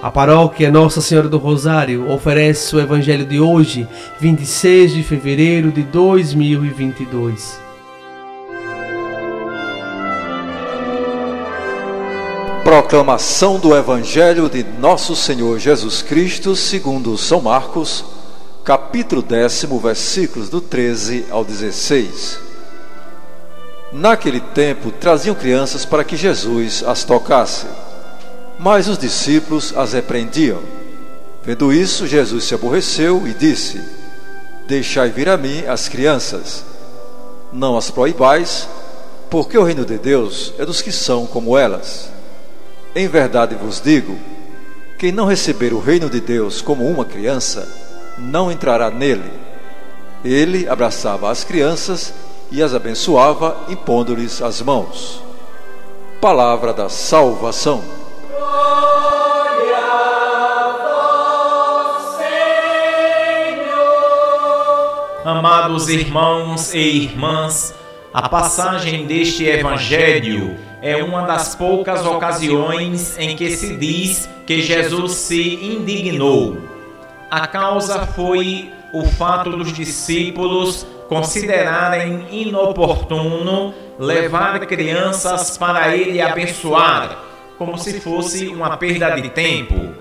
A paróquia Nossa Senhora do Rosário oferece o Evangelho de hoje, 26 de fevereiro de 2022. Proclamação do Evangelho de Nosso Senhor Jesus Cristo, segundo São Marcos, capítulo décimo, versículos do 13 ao 16. Naquele tempo traziam crianças para que Jesus as tocasse. Mas os discípulos as repreendiam. Vendo isso, Jesus se aborreceu e disse: Deixai vir a mim as crianças, não as proibais, porque o reino de Deus é dos que são como elas. Em verdade vos digo: quem não receber o reino de Deus como uma criança, não entrará nele. Ele abraçava as crianças e as abençoava, impondo-lhes as mãos. Palavra da salvação. Amados irmãos e irmãs, a passagem deste Evangelho é uma das poucas ocasiões em que se diz que Jesus se indignou. A causa foi o fato dos discípulos considerarem inoportuno levar crianças para ele abençoar, como se fosse uma perda de tempo.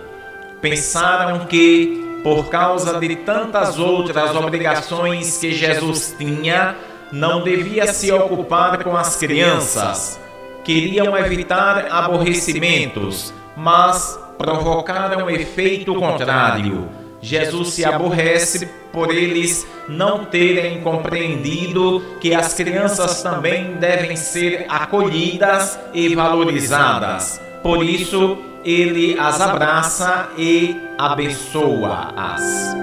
Pensaram que por causa de tantas outras obrigações que Jesus tinha, não devia se ocupar com as crianças. Queriam evitar aborrecimentos, mas provocaram efeito contrário. Jesus se aborrece por eles não terem compreendido que as crianças também devem ser acolhidas e valorizadas. Por isso, ele as abraça e abençoa-as.